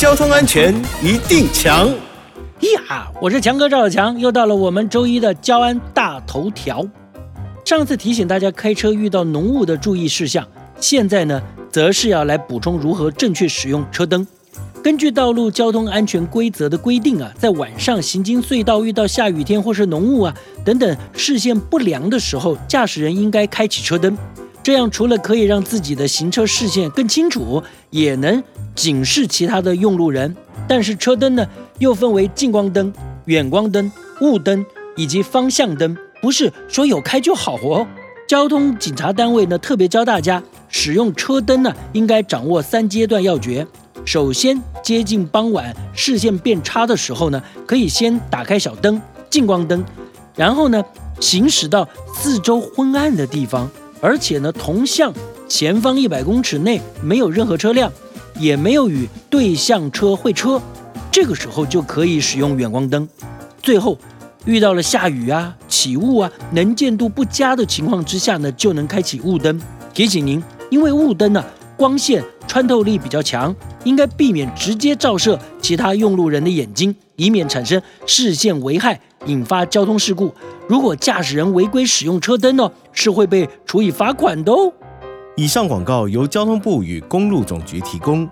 交通安全一定强。呀，我是强哥赵小强，又到了我们周一的交安大头条。上次提醒大家开车遇到浓雾的注意事项，现在呢，则是要来补充如何正确使用车灯。根据道路交通安全规则的规定啊，在晚上行经隧道遇到下雨天或是浓雾啊等等视线不良的时候，驾驶人应该开启车灯。这样除了可以让自己的行车视线更清楚，也能警示其他的用路人。但是车灯呢，又分为近光灯、远光灯、雾灯以及方向灯，不是说有开就好哦。交通警察单位呢特别教大家，使用车灯呢应该掌握三阶段要诀。首先，接近傍晚视线变差的时候呢，可以先打开小灯、近光灯，然后呢，行驶到四周昏暗的地方，而且呢，同向前方一百公尺内没有任何车辆，也没有与对向车会车，这个时候就可以使用远光灯。最后，遇到了下雨啊、起雾啊、能见度不佳的情况之下呢，就能开启雾灯。提醒您，因为雾灯呢，光线穿透力比较强。应该避免直接照射其他用路人的眼睛，以免产生视线危害，引发交通事故。如果驾驶人违规使用车灯呢，是会被处以罚款的哦。以上广告由交通部与公路总局提供。